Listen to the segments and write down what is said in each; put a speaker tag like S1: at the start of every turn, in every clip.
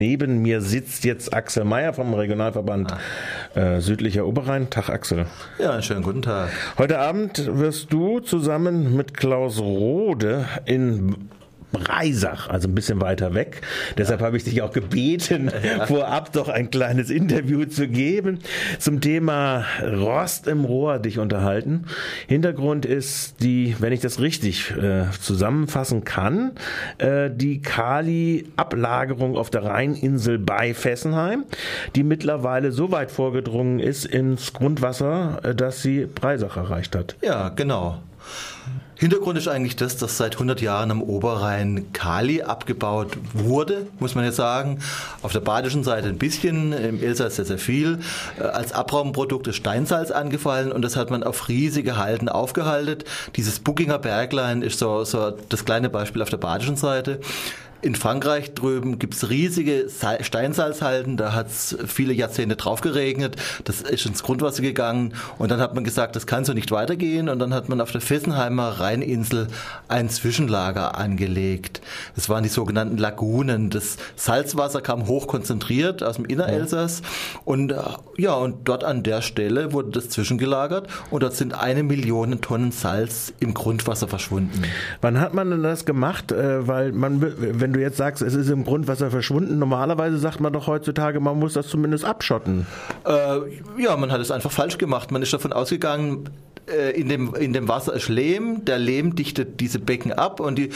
S1: Neben mir sitzt jetzt Axel Meyer vom Regionalverband ah. äh, Südlicher Oberrhein. Tag Axel.
S2: Ja, einen schönen guten Tag.
S1: Heute Abend wirst du zusammen mit Klaus Rode in Breisach, also ein bisschen weiter weg. Deshalb habe ich dich auch gebeten, ja. vorab doch ein kleines Interview zu geben zum Thema Rost im Rohr dich unterhalten. Hintergrund ist die, wenn ich das richtig äh, zusammenfassen kann, äh, die Kali-Ablagerung auf der Rheininsel bei Fessenheim, die mittlerweile so weit vorgedrungen ist ins Grundwasser, äh, dass sie Breisach erreicht hat.
S2: Ja, genau. Hintergrund ist eigentlich das, dass seit 100 Jahren am Oberrhein Kali abgebaut wurde, muss man jetzt sagen. Auf der badischen Seite ein bisschen, im Elsass sehr, sehr viel. Äh, als Abraumprodukt ist Steinsalz angefallen und das hat man auf riesige Halden aufgehalten. Dieses Buckinger Berglein ist so, so das kleine Beispiel auf der badischen Seite. In Frankreich drüben gibt's riesige Steinsalzhalden, da hat's viele Jahrzehnte drauf geregnet, das ist ins Grundwasser gegangen und dann hat man gesagt, das kann so nicht weitergehen und dann hat man auf der Fessenheimer Rheininsel ein Zwischenlager angelegt. Das waren die sogenannten Lagunen. Das Salzwasser kam hochkonzentriert aus dem Innerelsass und äh, ja, und dort an der Stelle wurde das zwischengelagert und dort sind eine Million Tonnen Salz im Grundwasser verschwunden.
S1: Wann hat man denn das gemacht? Äh, weil man, wenn wenn du jetzt sagst, es ist im Grundwasser verschwunden, normalerweise sagt man doch heutzutage, man muss das zumindest abschotten.
S2: Äh, ja, man hat es einfach falsch gemacht. Man ist davon ausgegangen, in dem, in dem Wasser ist Lehm, der Lehm dichtet diese Becken ab und die,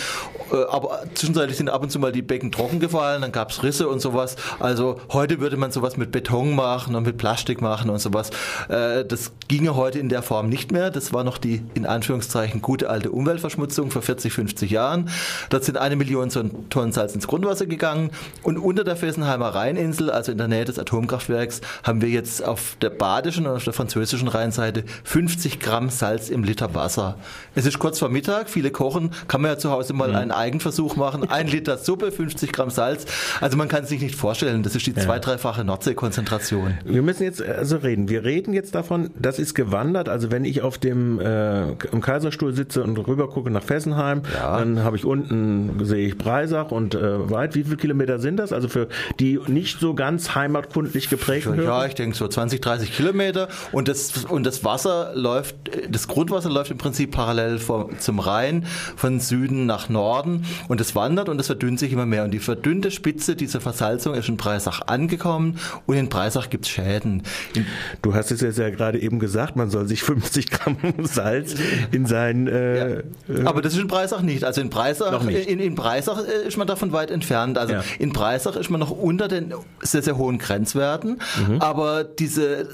S2: äh, aber zwischenzeitlich sind ab und zu mal die Becken trocken gefallen, dann gab es Risse und sowas. Also heute würde man sowas mit Beton machen und mit Plastik machen und sowas. Äh, das ginge heute in der Form nicht mehr. Das war noch die, in Anführungszeichen, gute alte Umweltverschmutzung vor 40, 50 Jahren. Dort sind eine Million Tonnen Salz ins Grundwasser gegangen und unter der Fessenheimer Rheininsel, also in der Nähe des Atomkraftwerks, haben wir jetzt auf der badischen und auf der französischen Rheinseite 50 Gramm Gramm Salz im Liter Wasser. Es ist kurz vor Mittag, viele kochen, kann man ja zu Hause mal mhm. einen Eigenversuch machen. Ein Liter Suppe, 50 Gramm Salz. Also man kann es sich nicht vorstellen, das ist die ja. zwei-, dreifache Nordseekonzentration.
S1: Wir müssen jetzt also reden. Wir reden jetzt davon, das ist gewandert. Also wenn ich auf dem äh, im Kaiserstuhl sitze und rüber gucke nach Fessenheim, ja. dann habe ich unten sehe ich Breisach und äh, weit. Wie viele Kilometer sind das? Also für die nicht so ganz heimatkundlich geprägten
S2: Ja, ich denke so 20, 30 Kilometer und das und das Wasser läuft das Grundwasser läuft im Prinzip parallel vom, zum Rhein von Süden nach Norden und es wandert und es verdünnt sich immer mehr. Und die verdünnte Spitze dieser Versalzung ist in Breisach angekommen und in Breisach gibt es Schäden. In
S1: du hast es jetzt ja gerade eben gesagt, man soll sich 50 Gramm Salz in sein... Äh,
S2: ja. Äh, Aber das ist in Breisach nicht. Also in Breisach, in, in Breisach äh, ist man davon weit entfernt. Also ja. in Breisach ist man noch unter den sehr, sehr hohen Grenzwerten. Mhm. Aber diese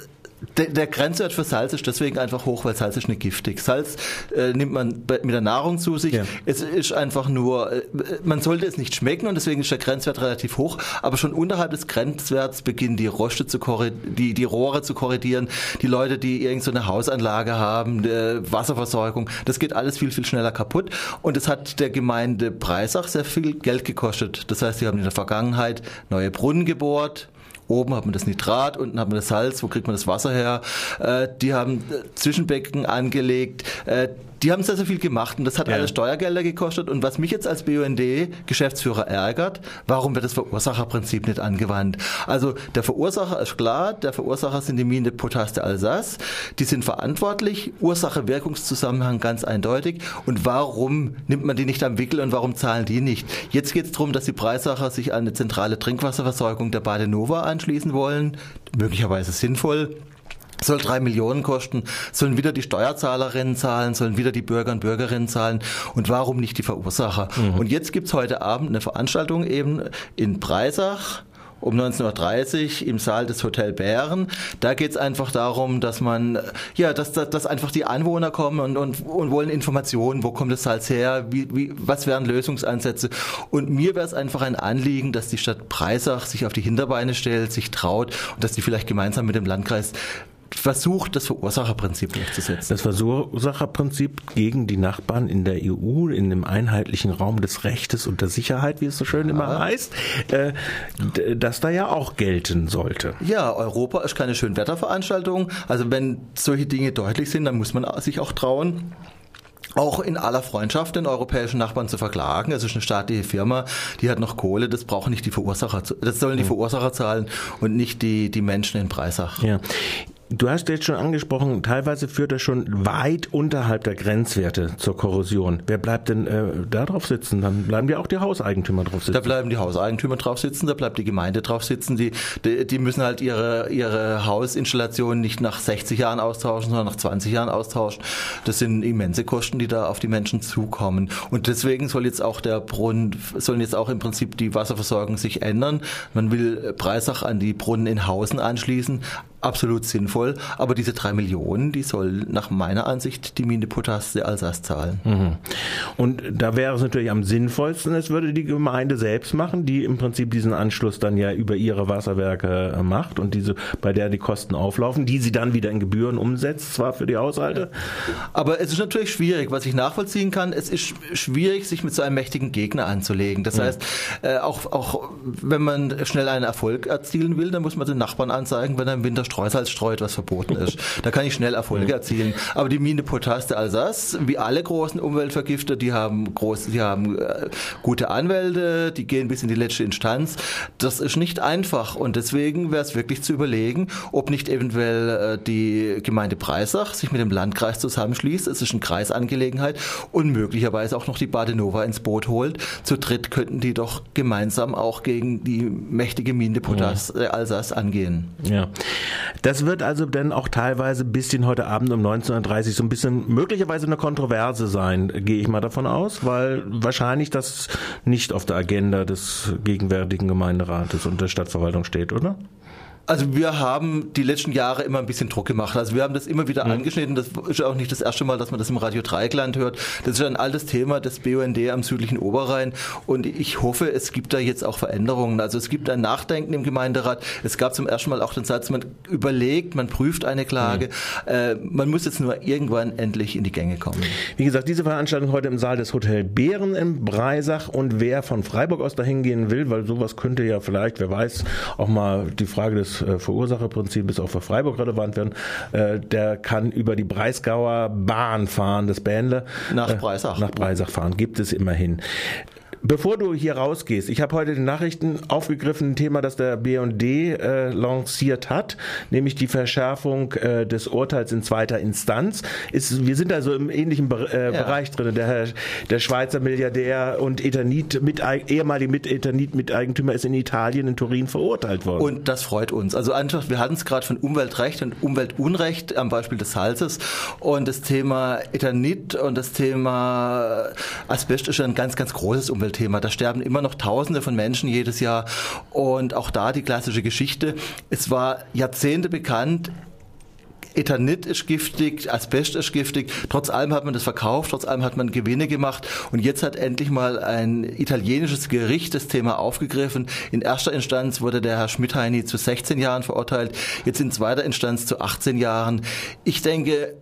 S2: der, der, Grenzwert für Salz ist deswegen einfach hoch, weil Salz ist nicht giftig. Salz äh, nimmt man mit der Nahrung zu sich. Ja. Es ist einfach nur, äh, man sollte es nicht schmecken und deswegen ist der Grenzwert relativ hoch. Aber schon unterhalb des Grenzwerts beginnen die Roste zu die, die Rohre zu korrigieren. Die Leute, die irgendeine so Hausanlage haben, Wasserversorgung, das geht alles viel, viel schneller kaputt. Und es hat der Gemeinde Breisach sehr viel Geld gekostet. Das heißt, sie haben in der Vergangenheit neue Brunnen gebohrt, Oben hat man das Nitrat, unten hat man das Salz, wo kriegt man das Wasser her? Äh, die haben äh, Zwischenbecken angelegt. Äh, die haben sehr, sehr viel gemacht und das hat ja. alles Steuergelder gekostet. Und was mich jetzt als BUND-Geschäftsführer ärgert, warum wird das Verursacherprinzip nicht angewandt? Also der Verursacher ist klar, der Verursacher sind die Mine Potas de Alsace. Die sind verantwortlich, Ursache-Wirkungszusammenhang ganz eindeutig. Und warum nimmt man die nicht am Wickel und warum zahlen die nicht? Jetzt geht es darum, dass die Preisacher sich an eine zentrale Trinkwasserversorgung der Badenova anschließen wollen. Möglicherweise sinnvoll soll drei Millionen kosten, sollen wieder die Steuerzahlerinnen zahlen, sollen wieder die Bürger und Bürgerinnen zahlen und warum nicht die Verursacher? Mhm. Und jetzt gibt's heute Abend eine Veranstaltung eben in Breisach, um 19.30 Uhr im Saal des Hotel Bären. Da geht es einfach darum, dass man, ja, dass, dass, dass einfach die Anwohner kommen und, und, und wollen Informationen, wo kommt das Salz her, wie, wie, was wären Lösungsansätze. Und mir wäre es einfach ein Anliegen, dass die Stadt Breisach sich auf die Hinterbeine stellt, sich traut und dass die vielleicht gemeinsam mit dem Landkreis versucht, das Verursacherprinzip durchzusetzen.
S1: Das Verursacherprinzip gegen die Nachbarn in der EU, in dem einheitlichen Raum des Rechtes und der Sicherheit, wie es so schön ja. immer heißt, äh, das da ja auch gelten sollte.
S2: Ja, Europa ist keine Schönwetterveranstaltung. Also wenn solche Dinge deutlich sind, dann muss man sich auch trauen, auch in aller Freundschaft den europäischen Nachbarn zu verklagen. Es ist eine staatliche Firma, die hat noch Kohle, das brauchen nicht die Verursacher, das sollen die Verursacher zahlen und nicht die, die Menschen in Breisach.
S1: Ja. Du hast jetzt schon angesprochen, teilweise führt er schon weit unterhalb der Grenzwerte zur Korrosion. Wer bleibt denn äh, da drauf sitzen? Dann bleiben ja auch die Hauseigentümer drauf sitzen.
S2: Da bleiben die Hauseigentümer drauf sitzen, da bleibt die Gemeinde drauf sitzen. Die, die, die müssen halt ihre, ihre Hausinstallation nicht nach 60 Jahren austauschen, sondern nach 20 Jahren austauschen. Das sind immense Kosten, die da auf die Menschen zukommen. Und deswegen soll jetzt auch der Brunnen, sollen jetzt auch im Prinzip die Wasserversorgung sich ändern. Man will Breisach an die Brunnen in Hausen anschließen absolut sinnvoll. Aber diese drei Millionen, die soll nach meiner Ansicht die Mine Potas der Alsace zahlen. Mhm.
S1: Und da wäre es natürlich am sinnvollsten, es würde die Gemeinde selbst machen, die im Prinzip diesen Anschluss dann ja über ihre Wasserwerke äh, macht und diese, bei der die Kosten auflaufen, die sie dann wieder in Gebühren umsetzt, zwar für die Haushalte.
S2: Aber es ist natürlich schwierig, was ich nachvollziehen kann. Es ist schwierig, sich mit so einem mächtigen Gegner anzulegen. Das ja. heißt, äh, auch, auch wenn man schnell einen Erfolg erzielen will, dann muss man den Nachbarn anzeigen, wenn er im Winter Streusalz streut, was verboten ist. Da kann ich schnell Erfolge erzielen. Aber die Mine Potas de Alsace, wie alle großen Umweltvergifter, die haben groß, die haben äh, gute Anwälte, die gehen bis in die letzte Instanz. Das ist nicht einfach und deswegen wäre es wirklich zu überlegen, ob nicht eventuell äh, die Gemeinde Breisach sich mit dem Landkreis zusammenschließt. Es ist eine Kreisangelegenheit und möglicherweise auch noch die Badenova ins Boot holt. Zu dritt könnten die doch gemeinsam auch gegen die mächtige Mine Potas ja. Alsace angehen.
S1: Ja. Das wird also dann auch teilweise bis in heute Abend um 19.30 Uhr so ein bisschen möglicherweise eine Kontroverse sein, gehe ich mal davon aus, weil wahrscheinlich das nicht auf der Agenda des gegenwärtigen Gemeinderates und der Stadtverwaltung steht, oder?
S2: Also wir haben die letzten Jahre immer ein bisschen Druck gemacht. Also wir haben das immer wieder mhm. angeschnitten. Das ist auch nicht das erste Mal, dass man das im Radio Dreieckland hört. Das ist ein altes Thema des BUND am südlichen Oberrhein. Und ich hoffe, es gibt da jetzt auch Veränderungen. Also es gibt ein Nachdenken im Gemeinderat. Es gab zum ersten Mal auch den Satz, man überlegt, man prüft eine Klage. Mhm. Äh, man muss jetzt nur irgendwann endlich in die Gänge kommen.
S1: Wie gesagt, diese Veranstaltung heute im Saal des Hotel Bären in Breisach. Und wer von Freiburg aus dahin gehen will, weil sowas könnte ja vielleicht, wer weiß, auch mal die Frage des äh, Verursacherprinzip ist auch für Freiburg relevant werden, äh, der kann über die Breisgauer Bahn fahren, das Bähnle.
S2: Nach Breisach.
S1: Nach Breisach fahren, gibt es immerhin. Bevor du hier rausgehst, ich habe heute die Nachrichten aufgegriffen, ein Thema, das der BND äh, lanciert hat, nämlich die Verschärfung äh, des Urteils in zweiter Instanz. Ist, wir sind also im ähnlichen Be äh, ja. Bereich drin. Der, der Schweizer Milliardär und Ethanit mit, ehemalige mit Ethanit Miteigentümer ist in Italien, in Turin verurteilt worden.
S2: Und das freut uns. Also einfach, wir hatten es gerade von Umweltrecht und Umweltunrecht am Beispiel des Salzes und das Thema Ethanit und das Thema Asbest ist ein ganz, ganz großes Umwelt Umweltthema. Da sterben immer noch Tausende von Menschen jedes Jahr. Und auch da die klassische Geschichte. Es war Jahrzehnte bekannt, Ethanit ist giftig, Asbest ist giftig. Trotz allem hat man das verkauft, trotz allem hat man Gewinne gemacht. Und jetzt hat endlich mal ein italienisches Gericht das Thema aufgegriffen. In erster Instanz wurde der Herr Schmidheini zu 16 Jahren verurteilt, jetzt in zweiter Instanz zu 18 Jahren. Ich denke,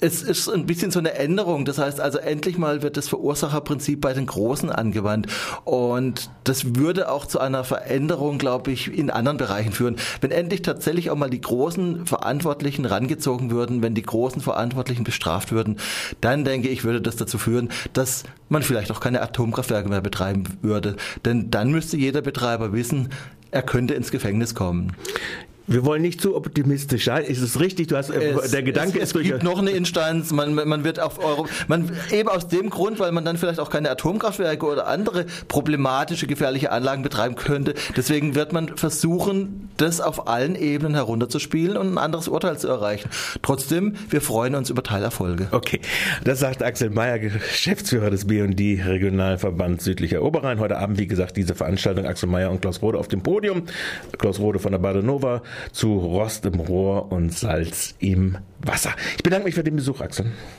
S2: es ist ein bisschen so eine Änderung. Das heißt also, endlich mal wird das Verursacherprinzip bei den Großen angewandt. Und das würde auch zu einer Veränderung, glaube ich, in anderen Bereichen führen. Wenn endlich tatsächlich auch mal die großen Verantwortlichen rangezogen würden, wenn die großen Verantwortlichen bestraft würden, dann denke ich, würde das dazu führen, dass man vielleicht auch keine Atomkraftwerke mehr betreiben würde. Denn dann müsste jeder Betreiber wissen, er könnte ins Gefängnis kommen.
S1: Wir wollen nicht zu optimistisch sein. Ist es richtig? Du hast
S2: äh, es, der Gedanke es, ist es gibt noch eine Instanz. Man, man wird auf Euro, man eben aus dem Grund, weil man dann vielleicht auch keine Atomkraftwerke oder andere problematische gefährliche Anlagen betreiben könnte. Deswegen wird man versuchen, das auf allen Ebenen herunterzuspielen und ein anderes Urteil zu erreichen. Trotzdem, wir freuen uns über Teilerfolge.
S1: Okay, das sagt Axel Mayer, Geschäftsführer des B&D Regionalverband Südlicher Oberrhein. Heute Abend, wie gesagt, diese Veranstaltung Axel Mayer und Klaus Rode auf dem Podium. Klaus Rode von der Badenova zu Rost im Rohr und Salz im Wasser. Ich bedanke mich für den Besuch, Axel.